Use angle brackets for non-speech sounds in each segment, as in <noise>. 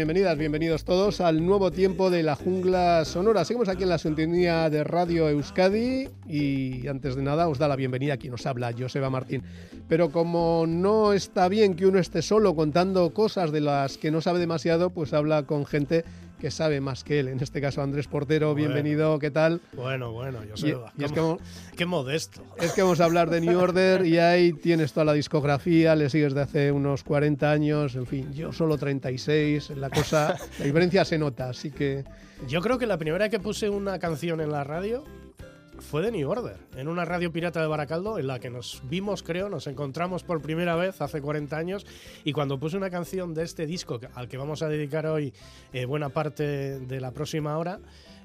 Bienvenidas, bienvenidos todos al nuevo tiempo de la jungla sonora. Seguimos aquí en la sintonía de Radio Euskadi y antes de nada os da la bienvenida quien nos habla, Joseba Martín. Pero como no está bien que uno esté solo contando cosas de las que no sabe demasiado, pues habla con gente que sabe más que él. En este caso, Andrés Portero, bienvenido, ¿qué tal? Bueno, bueno, yo Y, es que qué modesto. Es que vamos a hablar de New Order y ahí tienes toda la discografía, le sigues de hace unos 40 años, en fin, yo solo 36, la cosa, la diferencia se nota, así que... Yo creo que la primera vez que puse una canción en la radio fue de New Order, en una radio pirata de Baracaldo, en la que nos vimos, creo, nos encontramos por primera vez hace 40 años. Y cuando puse una canción de este disco, al que vamos a dedicar hoy eh, buena parte de la próxima hora,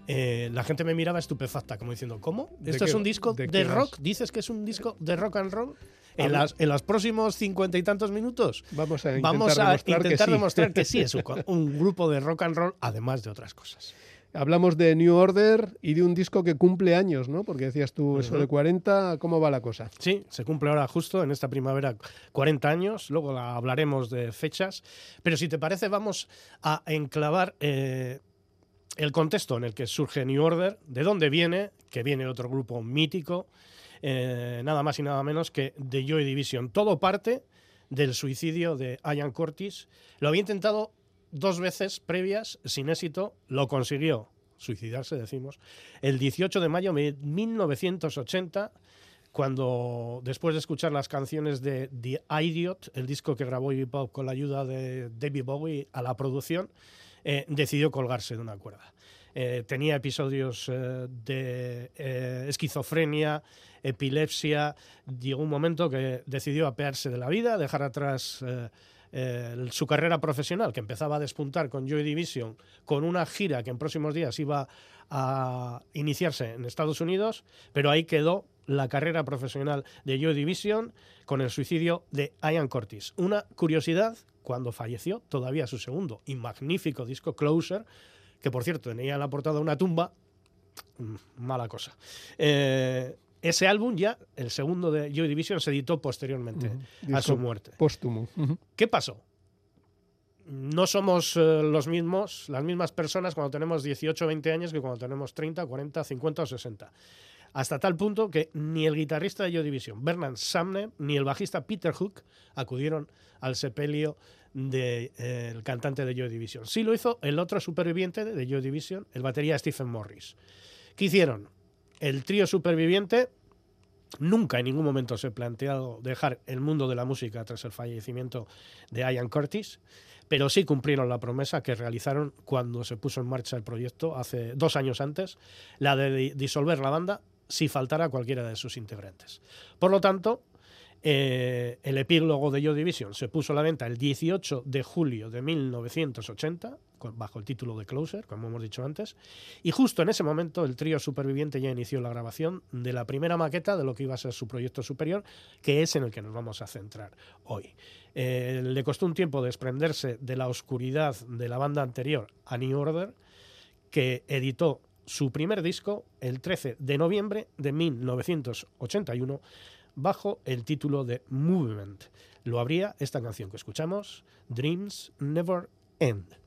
eh, la gente me miraba estupefacta, como diciendo, ¿cómo? ¿Esto es un disco de, rock? ¿Dices que es un disco de rock and roll? En, las, en los próximos cincuenta y tantos minutos vamos a intentar, vamos a demostrar, intentar que demostrar que sí es <laughs> un grupo de rock and roll, además de otras cosas. Hablamos de New Order y de un disco que cumple años, ¿no? Porque decías tú eso de 40, ¿cómo va la cosa? Sí, se cumple ahora justo en esta primavera 40 años, luego hablaremos de fechas, pero si te parece vamos a enclavar eh, el contexto en el que surge New Order, de dónde viene, que viene otro grupo mítico, eh, nada más y nada menos que The Joy Division. Todo parte del suicidio de Ian Curtis. Lo había intentado dos veces previas sin éxito, lo consiguió suicidarse, decimos, el 18 de mayo de 1980, cuando después de escuchar las canciones de The Idiot, el disco que grabó Iggy Pop con la ayuda de David Bowie a la producción, eh, decidió colgarse de una cuerda. Eh, tenía episodios eh, de esquizofrenia, epilepsia. Llegó un momento que decidió apearse de la vida, dejar atrás eh, su carrera profesional, que empezaba a despuntar con Joy Division, con una gira que en próximos días iba a iniciarse en Estados Unidos, pero ahí quedó la carrera profesional de Joy Division con el suicidio de Ian Curtis. Una curiosidad, cuando falleció, todavía su segundo y magnífico disco Closer, que por cierto tenía en la portada una tumba, mm, mala cosa. Eh, ese álbum ya, el segundo de Joy Division, se editó posteriormente a su muerte. Póstumo. ¿Qué pasó? No somos eh, los mismos, las mismas personas cuando tenemos 18 o 20 años que cuando tenemos 30, 40, 50 o 60. Hasta tal punto que ni el guitarrista de Joy Division, Bernard Sumner, ni el bajista Peter Hook acudieron al sepelio del eh, cantante de Joy Division. Sí lo hizo el otro superviviente de Joy Division, el batería Stephen Morris. ¿Qué hicieron? El trío superviviente nunca en ningún momento se ha planteado dejar el mundo de la música tras el fallecimiento de Ian Curtis, pero sí cumplieron la promesa que realizaron cuando se puso en marcha el proyecto hace dos años antes, la de disolver la banda si faltara cualquiera de sus integrantes. Por lo tanto, eh, el epílogo de Yo Division se puso a la venta el 18 de julio de 1980, bajo el título de Closer, como hemos dicho antes, y justo en ese momento el trío superviviente ya inició la grabación de la primera maqueta de lo que iba a ser su proyecto superior, que es en el que nos vamos a centrar hoy. Eh, le costó un tiempo desprenderse de la oscuridad de la banda anterior, a New Order, que editó su primer disco el 13 de noviembre de 1981 bajo el título de Movement. Lo habría esta canción que escuchamos, Dreams Never End.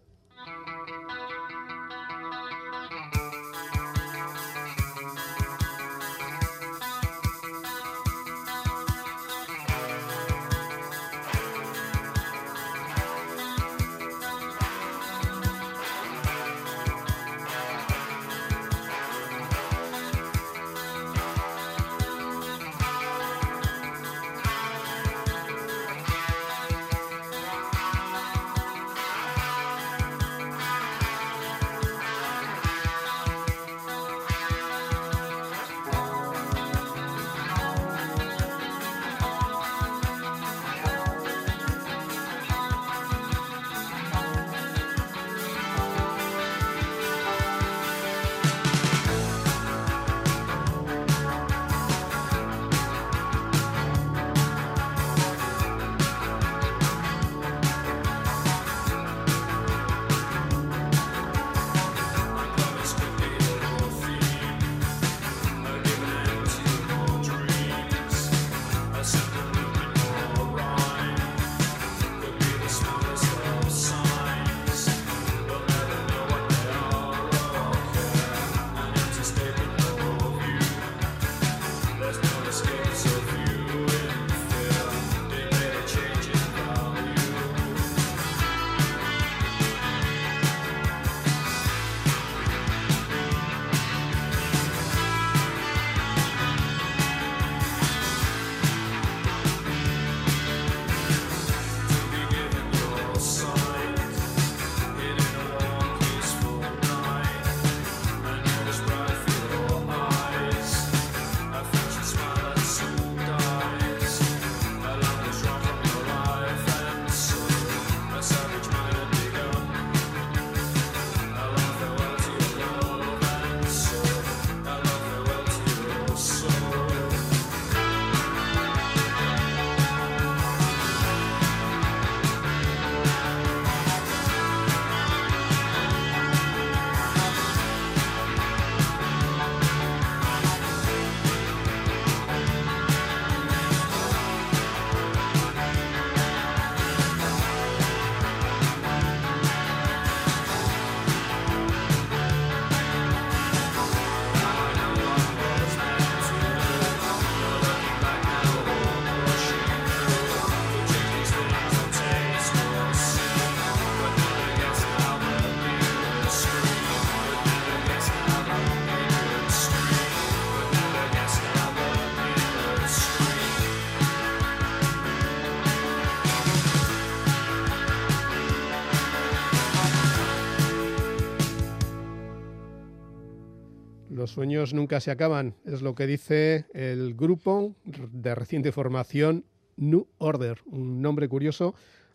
Sueños nunca se acaban, es lo que dice el grupo de reciente formación New Order, un nombre curioso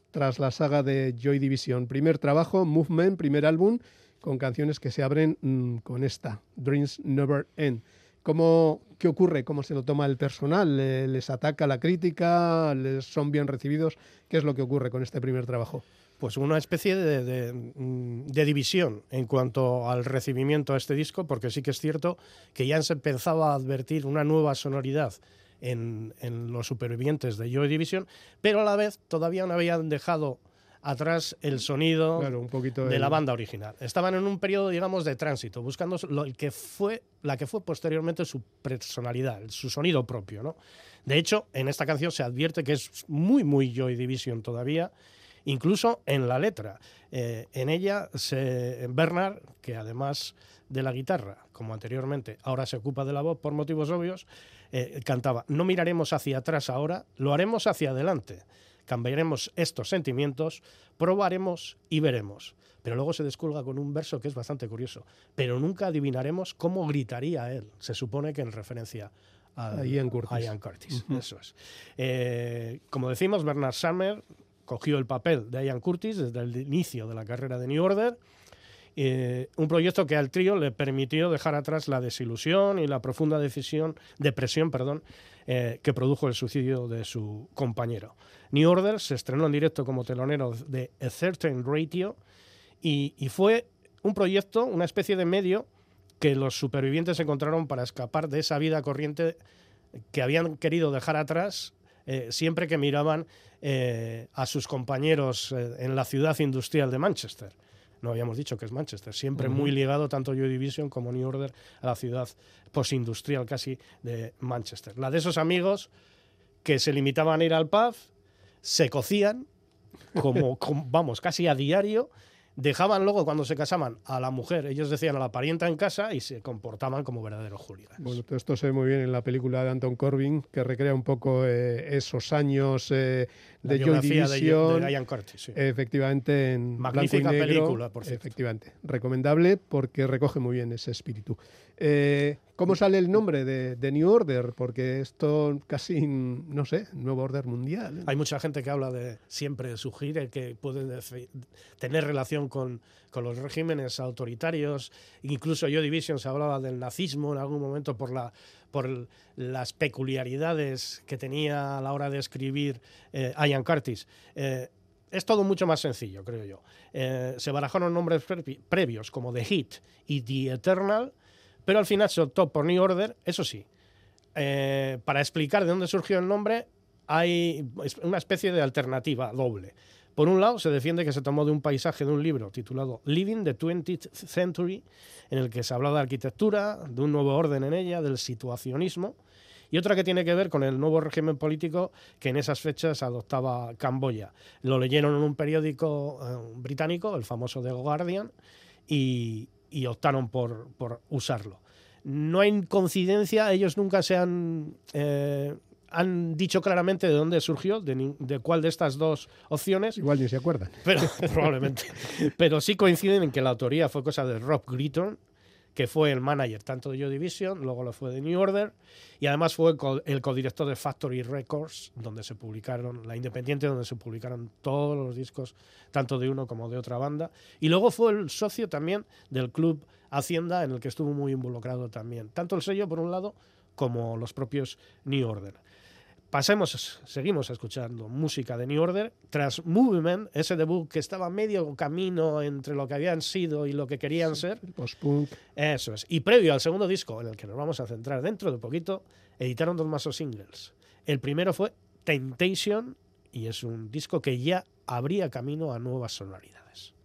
tras la saga de Joy Division. Primer trabajo, Movement, primer álbum, con canciones que se abren mm, con esta, Dreams Never End. ¿Cómo, ¿Qué ocurre? ¿Cómo se lo toma el personal? ¿Les ataca la crítica? ¿Les son bien recibidos? ¿Qué es lo que ocurre con este primer trabajo? Pues una especie de, mm, de, división en cuanto al recibimiento a este disco, porque sí que es cierto que ya se empezaba a advertir una nueva sonoridad en, los supervivientes de Joy Division, pero a la vez todavía no habían dejado atrás el sonido de la banda original. Estaban en un periodo, digamos, de tránsito, buscando lo, que fue, la que fue posteriormente su personalidad, su sonido propio. ¿no? De hecho, en esta canción se advierte que es muy, muy Joy Division todavía, incluso en la letra. Eh, en ella, se, Bernard, que además de la guitarra, como anteriormente, ahora se ocupa de la voz por motivos obvios, eh, cantaba, no miraremos hacia atrás ahora, lo haremos hacia adelante. Cambiaremos estos sentimientos, probaremos y veremos. Pero luego se desculga con un verso que es bastante curioso. Pero nunca adivinaremos cómo gritaría él. Se supone que en referencia a Ian Curtis. Eso es. Eh, como decimos, Bernard Summer cogió el papel de Ian Curtis desde el inicio de la carrera de New Order eh, un proyecto que al trío le permitió dejar atrás la desilusión y la profunda decisión, depresión perdón, eh, que produjo el suicidio de su compañero. New Order se estrenó en directo como telonero de A Certain Radio y, fue un proyecto, una especie de medio que los supervivientes encontraron para escapar de esa vida corriente que habían querido dejar atrás eh, siempre que miraban a sus compañeros en la ciudad industrial de Manchester no habíamos dicho que es Manchester, siempre muy ligado tanto Joy Division como New Order a la ciudad postindustrial casi de Manchester. La de esos amigos que se limitaban a ir al pub, se cocían, como <laughs> vamos, casi a diario, dejaban luego cuando se casaban a la mujer, ellos decían a la parienta en casa y se comportaban como verdaderos hooligans. Bueno, todo esto se ve muy bien en la película de Anton Corbin, que recrea un poco eh, esos años eh, de Joy Division. De, Ian Curtis, sí. Efectivamente, en Magnífica blanco y negro, película, por cierto. Efectivamente, recomendable porque recoge muy bien ese espíritu. Eh, ¿Cómo sale el nombre de, New Order? Porque esto casi, no sé, nuevo orden mundial. Hay mucha gente que habla de siempre sugiere que puede tener relación con, los regímenes autoritarios. Incluso yo Division se hablaba del nazismo en algún momento por la por las peculiaridades que tenía a la hora de escribir eh, Ian Curtis. Eh, es todo mucho más sencillo, creo yo. se barajaron nombres previos como The Heat y The Eternal, pero al final se optó por New Order, eso sí. Eh, para explicar de dónde surgió el nombre, hay una especie de alternativa doble. Por un lado, se defiende que se tomó de un paisaje de un libro titulado Living the 20th Century, en el que se habla de arquitectura, de un nuevo orden en ella, del situacionismo, y otra que tiene que ver con el nuevo régimen político que en esas fechas adoptaba Camboya. Lo leyeron en un periódico eh, británico, el famoso The Guardian, y, optaron por, usarlo. No hay coincidencia, ellos nunca se han, eh, han dicho claramente de dónde surgió, de, cuál de estas dos opciones. Igual ni se acuerdan. Pero, <laughs> probablemente. Pero sí coinciden en que la autoría fue cosa de Rob Gritton, que fue el manager tanto de Joy Division, luego lo fue de New Order, y además fue el codirector de Factory Records, donde se publicaron, la Independiente, donde se publicaron todos los discos, tanto de uno como de otra banda. Y luego fue el socio también del club Hacienda, en el que estuvo muy involucrado también, tanto el sello por un lado como los propios New Order. Pasemos, seguimos escuchando música de New Order. Tras Movement, ese debut que estaba medio camino entre lo que habían sido y lo que querían ser. Post-punk. Eso es. Y previo al segundo disco, en el que nos vamos a centrar dentro de poquito, editaron dos más singles. El primero fue Temptation y es un disco que ya abría camino a nuevas sonoridades.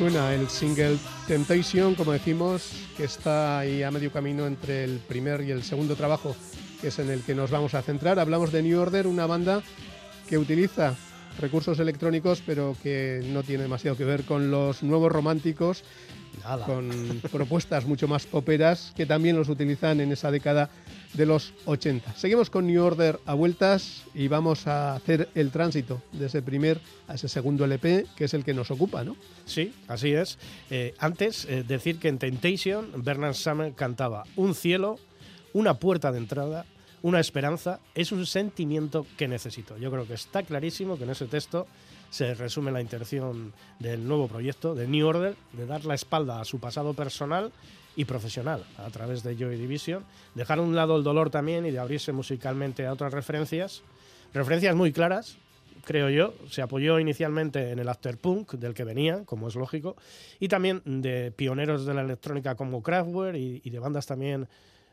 Suena el single Temptation, como decimos, que está ahí a medio camino entre el primer y el segundo trabajo, que es en el que nos vamos a centrar. Hablamos de New Order, una banda que utiliza recursos electrónicos, pero que no tiene demasiado que ver con los nuevos románticos, con propuestas mucho más poperas que también los utilizan en esa década de los 80. Seguimos con New Order a vueltas y vamos a hacer el tránsito de ese primer a ese segundo LP, que es el que nos ocupa, ¿no? Sí, así es. Eh, antes, eh, decir que en Temptation, Bernard Summer cantaba un cielo, una puerta de entrada, una esperanza, es un sentimiento que necesito. Yo creo que está clarísimo que en ese texto se resume la intención del nuevo proyecto, de New Order, de dar la espalda a su pasado personal y profesional a través de Joy Division, dejar a un lado el dolor también y de abrirse musicalmente a otras referencias, referencias muy claras, creo yo, se apoyó inicialmente en el afterpunk del que venía, como es lógico, y también de pioneros de la electrónica como Kraftwerk y, y de bandas también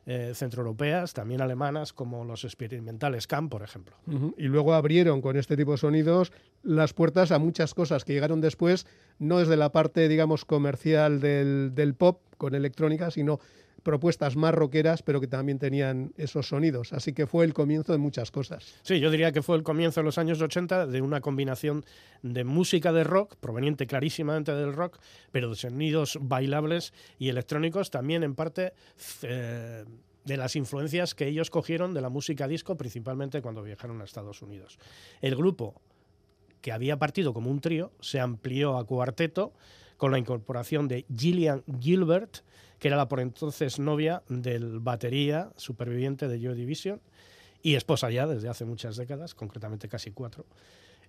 eh, centroeuropeas, también alemanas, como los experimentales CAM, por ejemplo. Y luego abrieron con este tipo de sonidos las puertas a muchas cosas que llegaron después, no desde la parte, digamos, comercial del, del pop con electrónica, sino propuestas más rockeras, pero que también tenían esos sonidos. Así que fue el comienzo de muchas cosas. Sí, yo diría que fue el comienzo de los años 80 de una combinación de música de rock, proveniente clarísimamente del rock, pero de sonidos bailables y electrónicos, también en parte eh, de las influencias que ellos cogieron de la música disco, principalmente cuando viajaron a Estados Unidos. El grupo, que había partido como un trío, se amplió a cuarteto con la incorporación de Gillian Gilbert, que era la por entonces novia del batería superviviente de Joy Division y esposa ya desde hace muchas décadas, concretamente casi cuatro.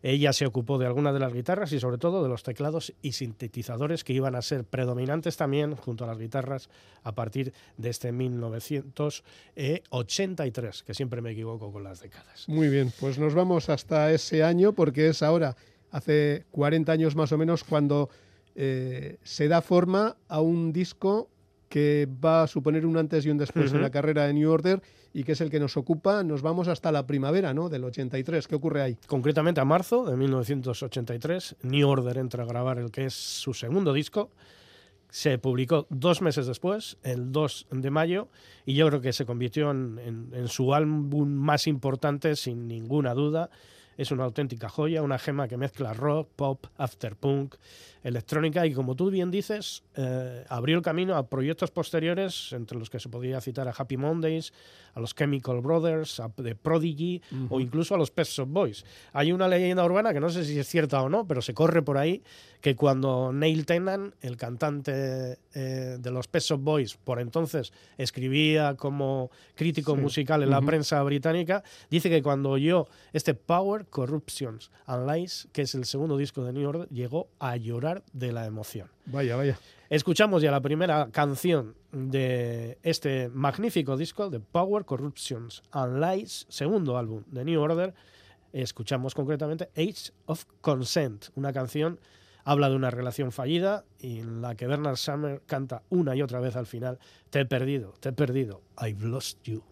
Ella se ocupó de algunas de las guitarras y sobre todo de los teclados y sintetizadores que iban a ser predominantes también junto a las guitarras a partir de este 1983, que siempre me equivoco con las décadas. Muy bien, pues nos vamos hasta ese año porque es ahora, hace 40 años más o menos, cuando eh, se da forma a un disco que va a suponer un antes y un después en la carrera de New Order y que es el que nos ocupa. Nos vamos hasta la primavera ¿no? del 83. ¿Qué ocurre ahí? Concretamente a marzo de 1983, New Order entra a grabar el que es su segundo disco. Se publicó dos meses después, el 2 de mayo, y yo creo que se convirtió en, en su álbum más importante sin ninguna duda es una auténtica joya, una gema que mezcla rock, pop, afterpunk, electrónica y como tú bien dices, eh, abrió el camino a proyectos posteriores, entre los que se podía citar a Happy Mondays, a los Chemical Brothers, a The Prodigy o incluso a los Pet Shop Boys. Hay una leyenda urbana que no sé si es cierta o no, pero se corre por ahí que cuando Neil Tennant, el cantante eh, de los Pet Shop Boys, por entonces escribía como crítico musical en la prensa británica, dice que cuando oyó este Power, Corruptions and Lies, que es el segundo disco de New Order, llegó a llorar de la emoción. Vaya, vaya. Escuchamos ya la primera canción de este magnífico disco de Power, Corruptions and Lies, segundo álbum de New Order. Escuchamos concretamente Age of Consent, una canción habla de una relación fallida y en la que Bernard Summer canta una y otra vez al final, te he perdido, te he perdido, I've lost you.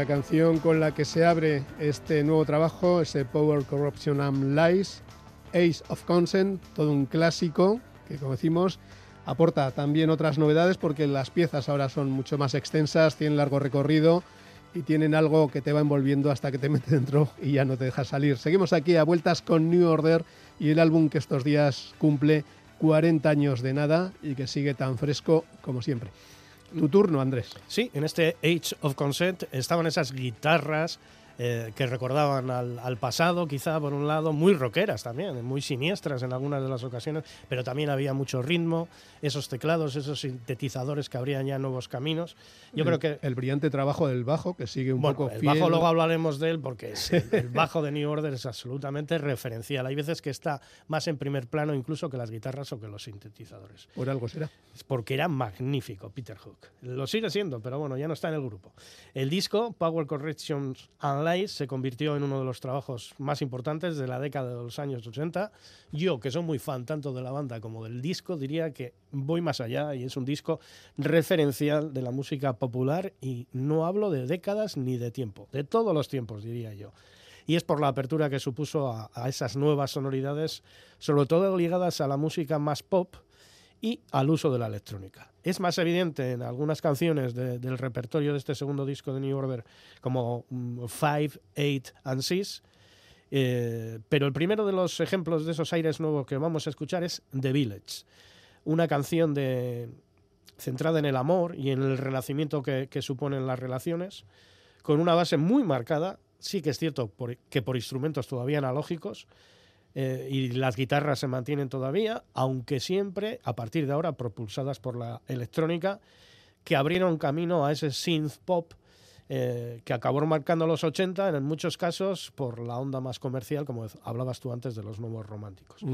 La canción con la que se abre este nuevo trabajo es Power, Corruption and Lies, Ace of Consent, todo un clásico que, como decimos, aporta también otras novedades porque las piezas ahora son mucho más extensas, tienen largo recorrido y tienen algo que te va envolviendo hasta que te <laughs> mete dentro y ya no te deja salir. Seguimos aquí a vueltas con New Order y el álbum que estos días cumple 40 años de nada y que sigue tan fresco como siempre. Tu turno, Andrés. Sí, en este Age of Consent estaban esas guitarras eh, que recordaban al, pasado, quizá por un lado, muy rockeras también, muy siniestras en algunas de las ocasiones, pero también había mucho ritmo, esos teclados, esos sintetizadores que abrían ya nuevos caminos. Yo creo que el brillante trabajo del bajo que sigue un poco el bajo luego hablaremos de él porque el, bajo de New Order es absolutamente referencial. Hay veces que está más en primer plano incluso que las guitarras o que los sintetizadores. Por algo será. Es porque era magnífico Peter Hook. Lo sigue siendo, pero bueno, ya no está en el grupo. El disco Power Corrections Unlike se convirtió en uno de los trabajos más importantes de la década de los años 80. Yo, que soy muy fan tanto de la banda como del disco, diría que voy más allá y es un disco referencial de la música popular y no hablo de décadas ni de tiempo, de todos los tiempos, diría yo y es por la apertura que supuso a, esas nuevas sonoridades, sobre todo ligadas a la música más pop y al uso de la electrónica. Es más evidente en algunas canciones del repertorio de este segundo disco de New Order, como mm, Five, Eight and Six, eh, pero el primero de los ejemplos de esos aires nuevos que vamos a escuchar es The Village, una canción centrada en el amor y en el renacimiento que, suponen las relaciones, con una base muy marcada, sí que es cierto que por instrumentos todavía analógicos, eh, y las guitarras se mantienen todavía, aunque siempre, a partir de ahora, propulsadas por la electrónica, que abrieron camino a ese synth pop eh, que acabó marcando los 80, en muchos casos por la onda más comercial, como hablabas tú antes de los nuevos románticos.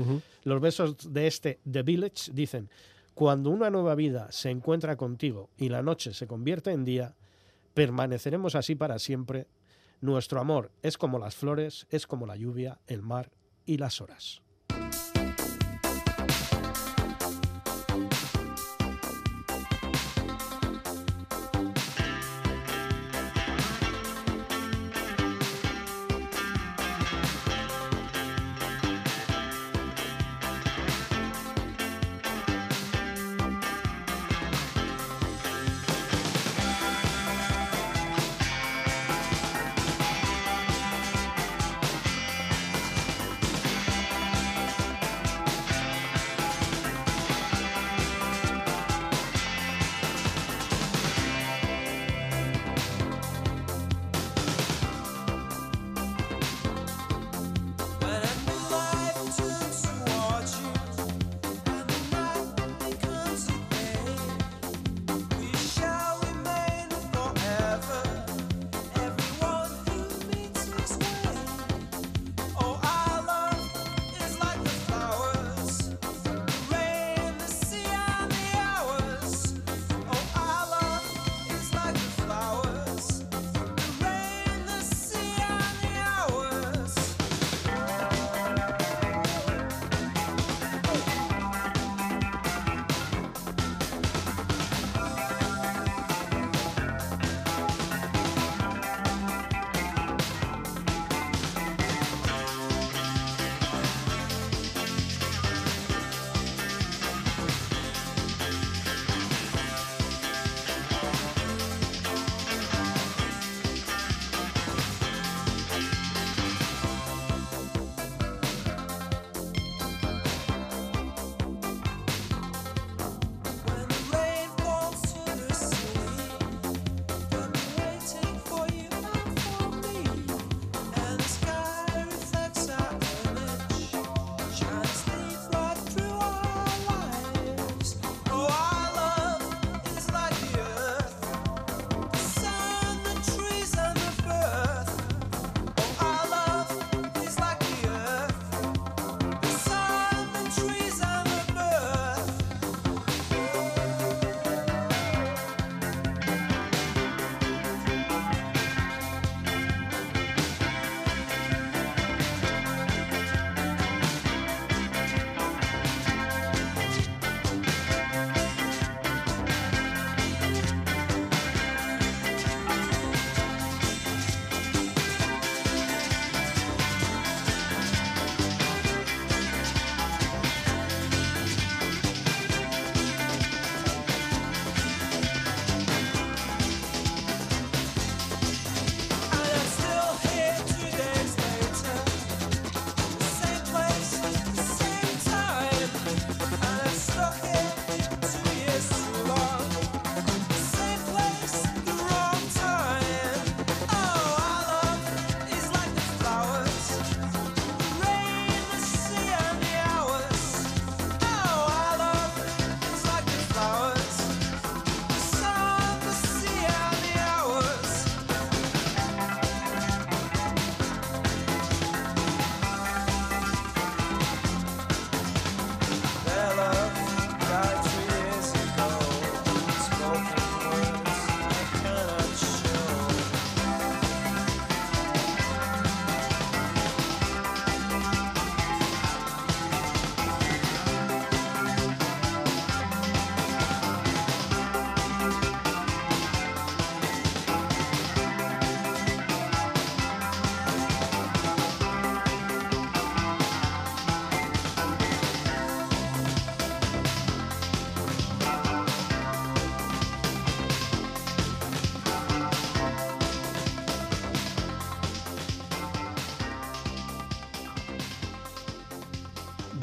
Los besos de este The Village dicen, cuando una nueva vida se encuentra contigo y la noche se convierte en día, permaneceremos así para siempre. Nuestro amor es como las flores, es como la lluvia, el mar y las horas.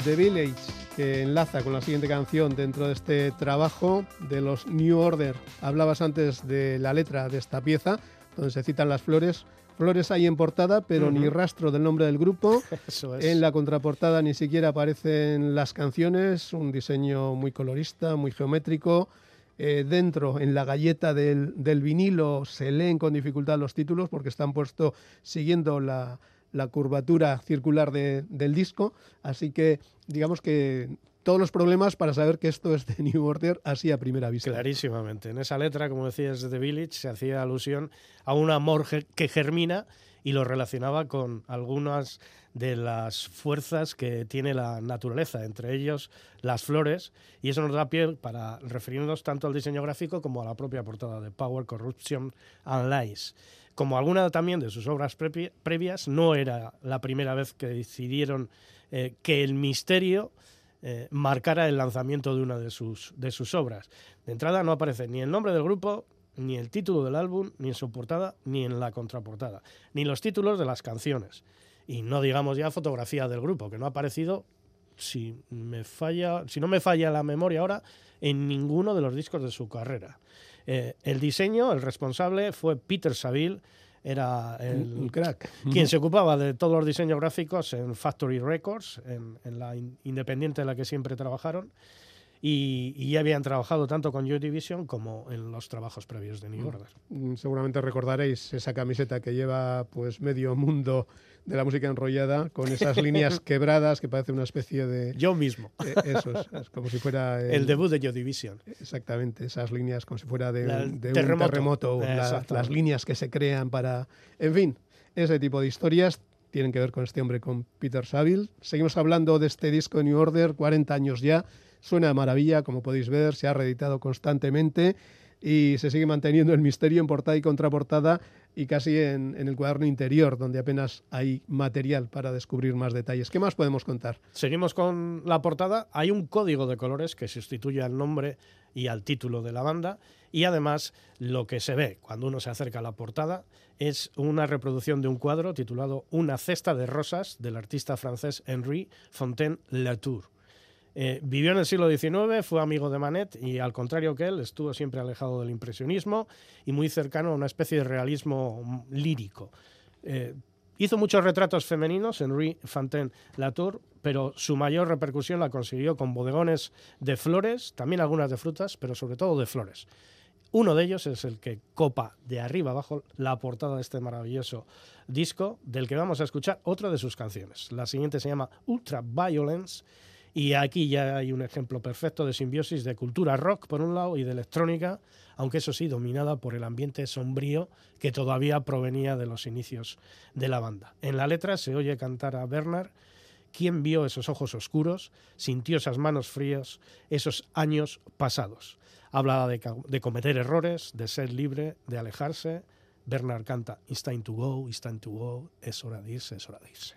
The Village, que enlaza con la siguiente canción dentro de este trabajo de los New Order. Hablabas antes de la letra de esta pieza, donde se citan las flores. Flores hay en portada, pero ni rastro del nombre del grupo. <laughs> En la contraportada ni siquiera aparecen las canciones, un diseño muy colorista, muy geométrico. Eh, dentro, en la galleta del, vinilo, se leen con dificultad los títulos porque están puestos siguiendo la, curvatura circular del disco. Así que digamos que todos los problemas para saber que esto es de New Order así a primera vista. Clarísimamente. En esa letra, como decías, de The Village, se hacía alusión a un amor que germina y lo relacionaba con algunas de las fuerzas que tiene la naturaleza, entre ellos las flores, y eso nos da pie para referirnos tanto al diseño gráfico como a la propia portada de Power, Corruption and Lies. Como alguna también de sus obras previas, no era la primera vez que decidieron eh, que el misterio eh, marcara el lanzamiento de una de sus, de sus obras. De entrada no aparece ni el nombre del grupo, ni el título del álbum, ni en su portada, ni en la contraportada, ni los títulos de las canciones. Y no digamos ya fotografía del grupo, que no ha aparecido, si, me falla, si no me falla la memoria ahora, en ninguno de los discos de su carrera. Eh, el diseño, el responsable, fue Peter Saville, era el, crack. quien se ocupaba de todos los diseños gráficos en Factory Records, en, la independiente en la que siempre trabajaron. Y, ya habían trabajado tanto con Joy Division como en los trabajos previos de New mm. Order. Mm, seguramente recordaréis esa camiseta que lleva pues medio mundo de la música enrollada con <laughs> esas líneas quebradas que parece una especie de yo mismo. eh, eso es, como si fuera el, debut de Joy Division exactamente esas líneas como si fuera de, un terremoto. las líneas que se crean para en fin ese tipo de historias tienen que ver con este hombre con Peter Saville. Seguimos hablando de este disco de New Order 40 años ya. Suena de maravilla como podéis ver se ha reeditado constantemente y se sigue manteniendo el misterio en portada y contraportada y casi en, el cuaderno interior, donde apenas hay material para descubrir más detalles. ¿Qué más podemos contar? Seguimos con la portada. Hay un código de colores que sustituye al nombre y al título de la banda y además lo que se ve cuando uno se acerca a la portada es una reproducción de un cuadro titulado Una cesta de rosas del artista francés Henri Fontaine Latour. Eh, vivió en el siglo XIX, fue amigo de Manet y, al contrario que él, estuvo siempre alejado del impresionismo y muy cercano a una especie de realismo lírico. Eh, hizo muchos retratos femeninos, Henri Fontaine Latour, pero su mayor repercusión la consiguió con bodegones de flores, también algunas de frutas, pero sobre todo de flores. Uno de ellos es el que copa de arriba abajo la portada de este maravilloso disco, del que vamos a escuchar otra de sus canciones. La siguiente se llama Ultra Violence y aquí ya hay un ejemplo perfecto de simbiosis de cultura rock, por un lado, y de electrónica, aunque eso sí, dominada por el ambiente sombrío que todavía provenía de los inicios de la banda. En la letra se oye cantar a Bernard, quien vio esos ojos oscuros, sintió esas manos frías, esos años pasados. Habla de, de cometer errores, de ser libre, de alejarse. Bernard canta It's time to go, it's time to go, es hora de irse, es hora de irse.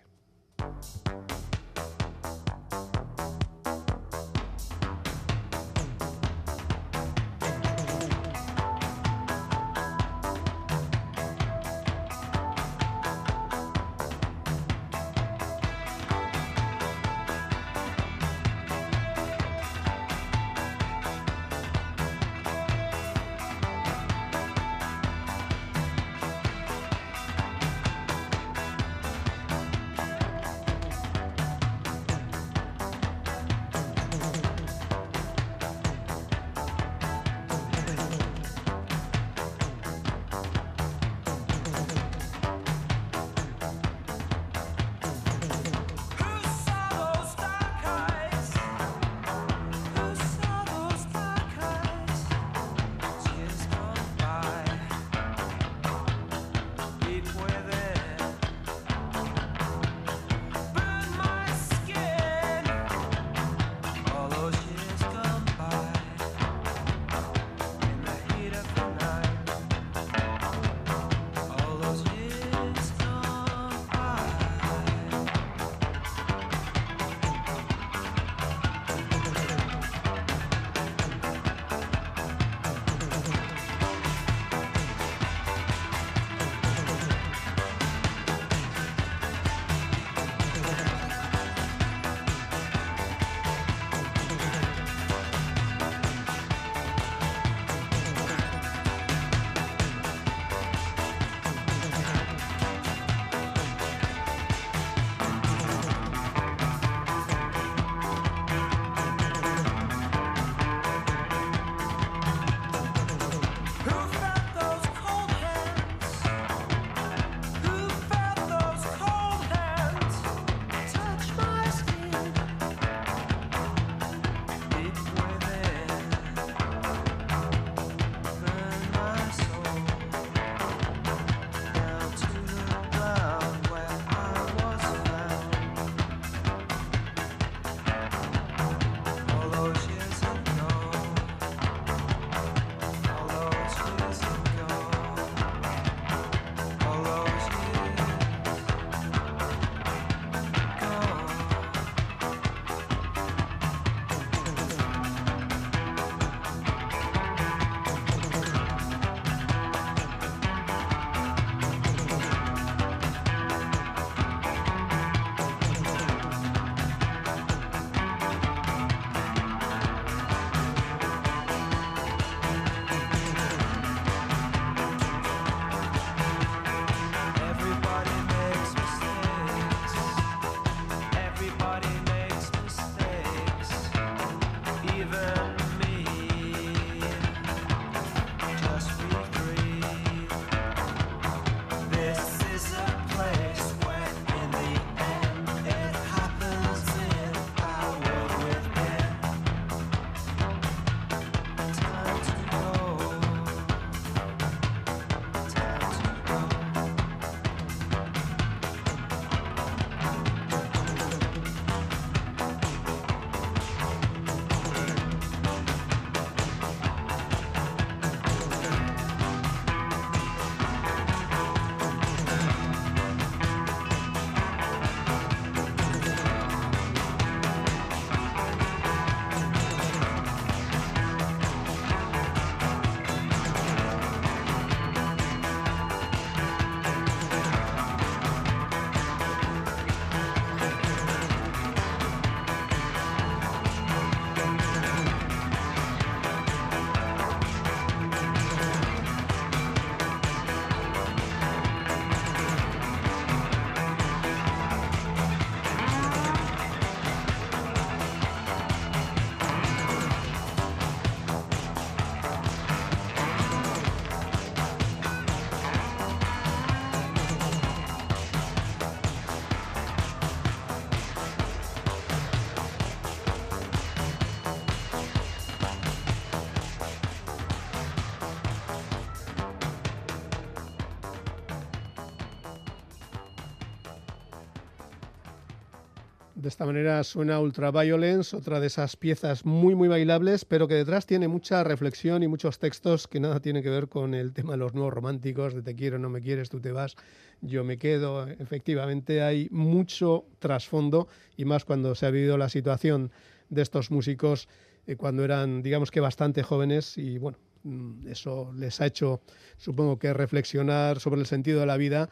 De esta manera suena Ultraviolence, otra de esas piezas muy, muy bailables, pero que detrás tiene mucha reflexión y muchos textos que nada tienen que ver con el tema de los nuevos románticos, de te quiero, no me quieres, tú te vas, yo me quedo. Efectivamente, hay mucho trasfondo y más cuando se ha vivido la situación de estos músicos eh, cuando eran, digamos que bastante jóvenes y bueno, mm, eso les ha hecho, supongo que reflexionar sobre el sentido de la vida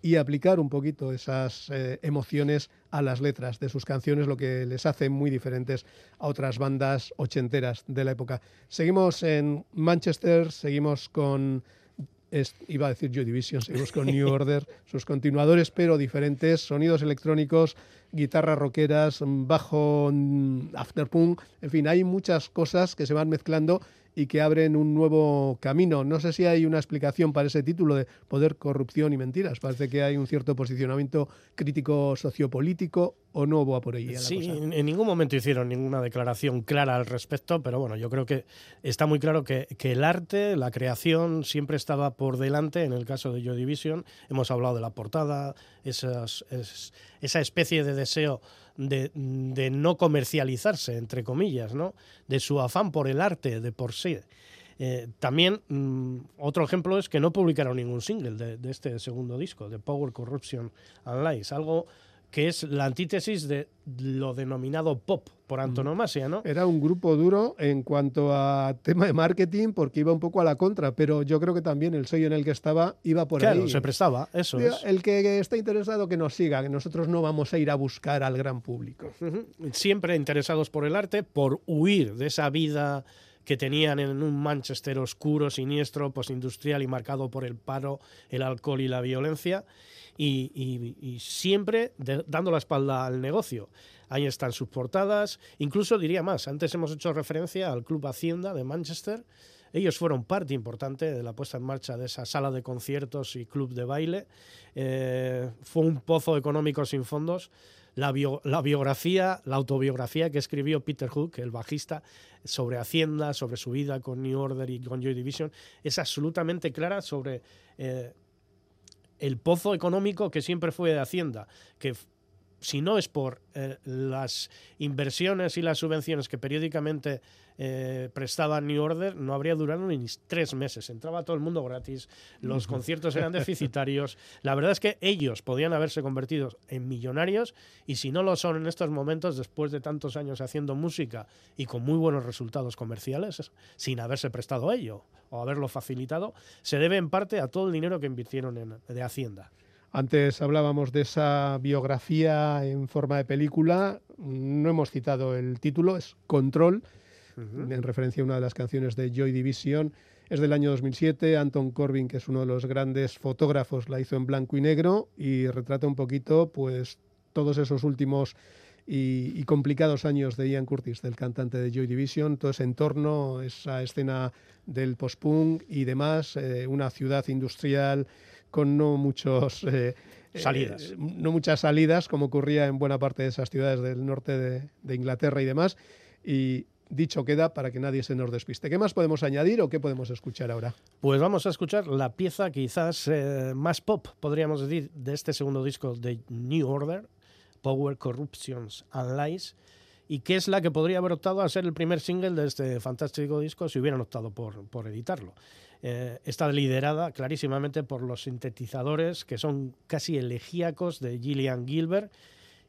y aplicar un poquito esas eh, emociones a las letras de sus canciones, lo que les hace muy diferentes a otras bandas ochenteras de la época. Seguimos en Manchester, seguimos con, iba a decir Joy Division, seguimos con New Order, sus continuadores, pero diferentes, sonidos electrónicos, guitarras rockeras, bajo, mm, afterpunk, en fin, hay muchas cosas que se van mezclando y que abren un nuevo camino. No sé si hay una explicación para ese título de Poder, Corrupción y Mentiras. Parece que hay un cierto posicionamiento crítico sociopolítico o no va por ahí. Sí, en ningún momento hicieron ninguna declaración clara al respecto, pero bueno, yo creo que está muy claro que, el arte, la creación, siempre estaba por delante. En el caso de Joy Division, hemos hablado de la portada, esas, esa especie de deseo de, no comercializarse, entre comillas, ¿no? de su afán por el arte de por sí. Eh, también mm, otro ejemplo es que no publicaron ningún single de, de, este segundo disco, de Power, Corruption and Lies, algo que es la antítesis de lo denominado pop por antonomasia, ¿no? Era un grupo duro en cuanto a tema de marketing porque iba un poco a la contra, pero yo creo que también el sello en el que estaba iba por ahí. Claro, se prestaba, eso es. El que está interesado que nos siga, que nosotros no vamos a ir a buscar al gran público. Siempre interesados por el arte, por huir de esa vida que tenían en un Manchester oscuro, siniestro, postindustrial y marcado por el paro, el alcohol y la violencia y, siempre dando la espalda al negocio. Ahí están sus portadas, incluso diría más, antes hemos hecho referencia al Club Hacienda de Manchester, ellos fueron parte importante de la puesta en marcha de esa sala de conciertos y club de baile. Eh, fue un pozo económico sin fondos. La, la, biografía, la autobiografía que escribió Peter Hook, el bajista, sobre Hacienda, sobre su vida con New Order y con Joy Division, es absolutamente clara sobre eh, el pozo económico que siempre fue de Hacienda, que si no es por eh, las inversiones y las subvenciones que periódicamente eh, prestaba New Order, no habría durado ni tres meses. Entraba todo el mundo gratis, los conciertos eran <laughs> deficitarios. La verdad es que ellos podían haberse convertido en millonarios y si no lo son en estos momentos, después de tantos años haciendo música y con muy buenos resultados comerciales, sin haberse prestado a ello o haberlo facilitado, se debe en parte a todo el dinero que invirtieron en, de Hacienda. Antes hablábamos de esa biografía en forma de película, no hemos citado el título, es Control, en referencia a una de las canciones de Joy Division. Es del año 2007, Anton Corbin, que es uno de los grandes fotógrafos, la hizo en blanco y negro y retrata un poquito pues todos esos últimos y, complicados años de Ian Curtis, del cantante de Joy Division, todo ese entorno, esa escena del post-punk y demás, eh, una ciudad industrial con no muchos <laughs> eh, eh, salidas. no muchas salidas, como ocurría en buena parte de esas ciudades del norte de, Inglaterra y demás. Y dicho queda para que nadie se nos despiste. ¿Qué más podemos añadir o qué podemos escuchar ahora? Pues vamos a escuchar la pieza quizás eh, más pop, podríamos decir, de este segundo disco de New Order, Power, Corruptions and Lies, y que es la que podría haber optado a ser el primer single de este fantástico disco si hubieran optado por, por editarlo. Eh, está liderada clarísimamente por los sintetizadores que son casi elegíacos de Gillian Gilbert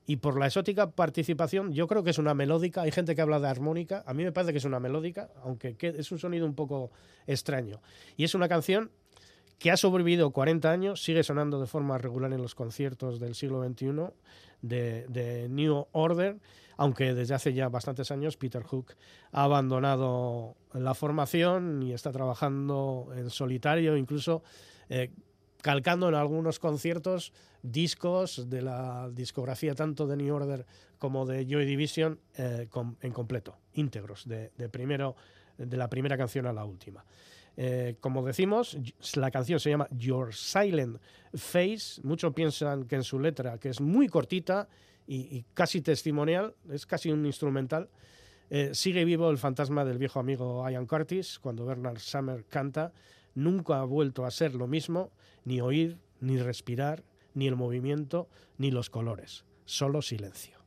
y por la exótica participación, yo creo que es una melódica, hay gente que habla de armónica, a mí me parece que es una melódica, aunque es un sonido un poco extraño. Y es una canción que ha sobrevivido 40 años, sigue sonando de forma regular en los conciertos del siglo XXI de, New Order aunque desde hace ya bastantes años Peter Hook ha abandonado la formación y está trabajando en solitario, incluso eh, calcando en algunos conciertos discos de la discografía tanto de New Order como de Joy Division eh, en completo, íntegros, de, primero, de la primera canción a la última. Eh, como decimos, la canción se llama Your Silent Face. Muchos piensan que en su letra, que es muy cortita, y, casi testimonial, es casi un instrumental. Eh, sigue vivo el fantasma del viejo amigo Ian Curtis cuando Bernard Summer canta. Nunca ha vuelto a ser lo mismo, ni oír, ni respirar, ni el movimiento, ni los colores. Solo silencio.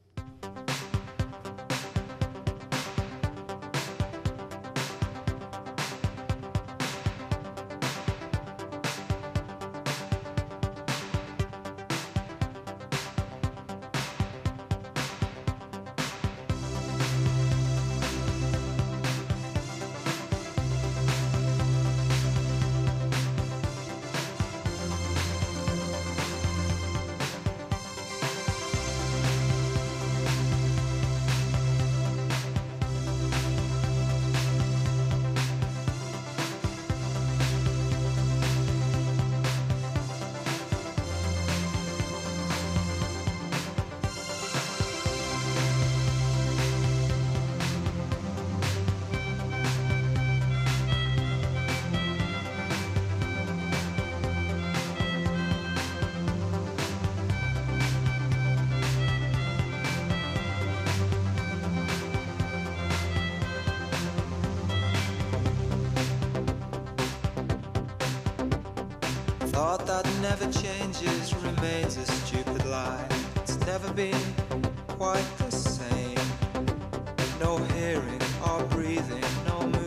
Heart that never changes remains a stupid lie. It's never been quite the same. No hearing or breathing, no movement,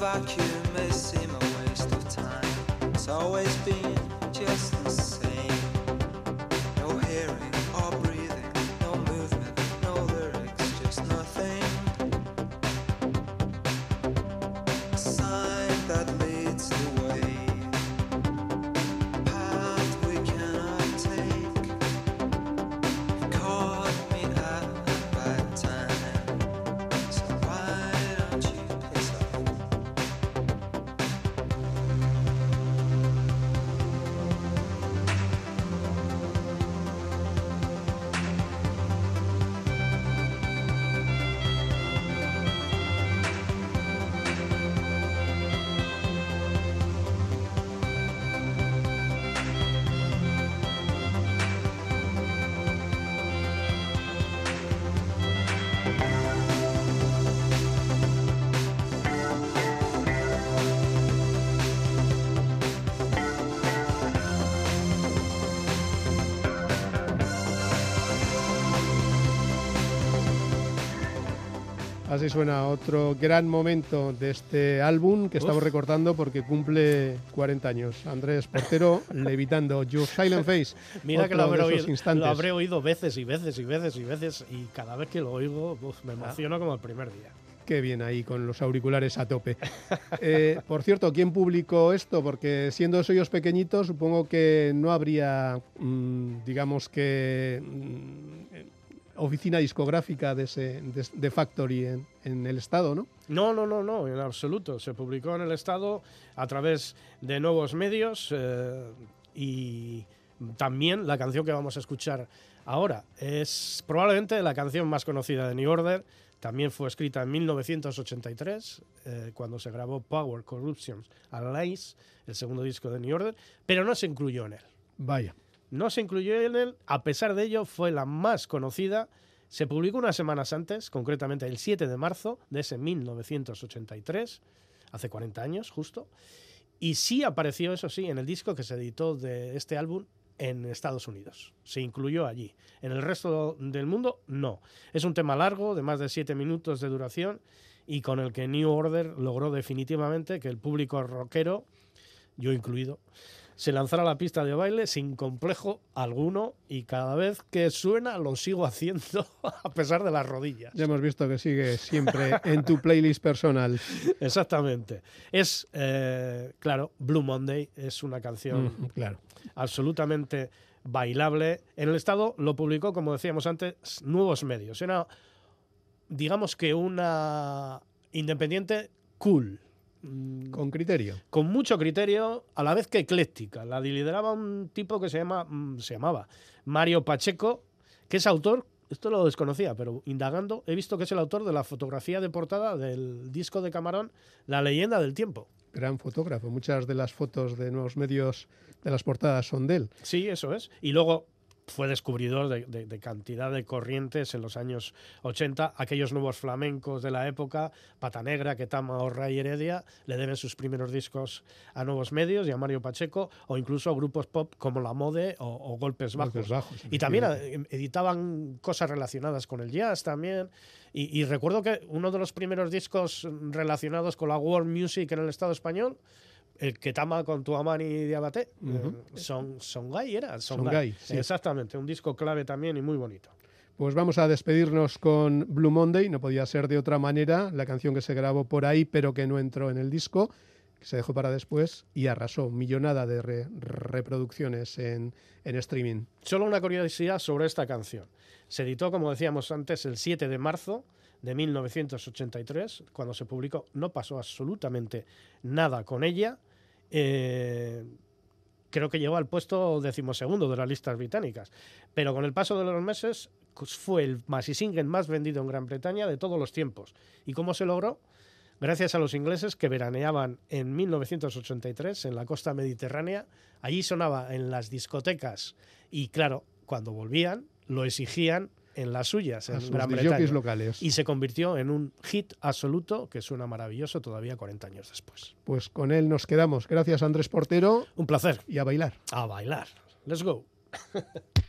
vacuum may seem a waste of time. It's always Así suena otro gran momento de este álbum que estamos Uf. recordando porque cumple 40 años. Andrés Portero <laughs> levitando Your Silent Face. Mira que lo habré, oído, lo habré oído veces y veces y veces y veces y cada vez que lo oigo uf, me emociono como el primer día. Qué bien ahí con los auriculares a tope. <laughs> Eh, por cierto, ¿quién publicó esto? Porque siendo sellos pequeñitos, supongo que no habría, mm, digamos que, mm, oficina discográfica de, ese, de, de Factory en, en el estado, ¿no? No, no, no, no, en absoluto. Se publicó en el Estado a través de nuevos medios eh, y también la canción que vamos a escuchar ahora es probablemente la canción más conocida de New Order. También fue escrita en 1983, eh, cuando se grabó Power, Corruption and Lies, el segundo disco de New Order, pero no se incluyó en él. Vaya. No se incluyó en él, a pesar de ello fue la más conocida. Se publicó unas semanas antes, concretamente el 7 de marzo de ese 1983, hace 40 años justo, y sí apareció, eso sí, en el disco que se editó de este álbum en Estados Unidos. Se incluyó allí. En el resto del mundo, no. Es un tema largo, de más de 7 minutos de duración, y con el que New Order logró definitivamente que el público rockero, yo incluido, se lanzara a la pista de baile sin complejo alguno y cada vez que suena lo sigo <laughs> haciendo a pesar de las rodillas. Ya hemos visto que sigue siempre en tu playlist personal. <laughs> Exactamente. Es, eh, claro, Blue Monday es una canción Mm, claro. absolutamente bailable. En el Estado lo publicó, como decíamos antes, Nuevos Medios. Era, digamos que una independiente cool. Mm, Con criterio. con mucho criterio, a la vez que ecléctica. La lideraba un tipo que se, llama, mm, se llamaba Mario Pacheco, que es autor, esto lo desconocía, pero indagando he visto que es el autor de la fotografía de portada del disco de Camarón, La leyenda del tiempo. Gran fotógrafo. Muchas de las fotos de nuevos medios de las portadas son de él. Sí, eso es. Y luego fue descubridor de, de- de cantidad de corrientes en los años 80. Aquellos nuevos flamencos de la época, Pata Negra, Ketama o Ray Heredia, le deben sus primeros discos a nuevos medios y a Mario Pacheco, o incluso a grupos pop como La Mode o, o Golpes Bajos. Golpes Bajos, y también editaban cosas relacionadas con el jazz también. Y, y recuerdo que uno de los primeros discos relacionados con la world music en el Estado español, el que tama con tu amani de Abate, Ujú. son, Songai era. Songai, sí. Exactamente, un disco clave también y muy bonito. Pues vamos a despedirnos con Blue Monday, no podía ser de otra manera, la canción que se grabó por ahí pero que no entró en el disco, que se dejó para después y arrasó, millonada de re- reproducciones en, en streaming. Solo una curiosidad sobre esta canción. Se editó, como decíamos antes, el 7 de marzo de 1983, cuando se publicó. No pasó absolutamente nada con ella. Eh, creo que llegó al puesto decimosegundo de las listas británicas. Pero con el paso de los meses pues, fue el single más vendido en Gran Bretaña de todos los tiempos. ¿Y cómo se logró? Gracias a los ingleses que veraneaban en 1983 en la costa mediterránea. Allí sonaba en las discotecas y claro, cuando volvían lo exigían en las suyas, en Gran Bretaña. locales. Y se convirtió en un hit absoluto que suena maravilloso todavía 40 años después. Pues con él nos quedamos. Gracias Andrés Portero Un placer. y a bailar. A bailar. Let's go. <laughs>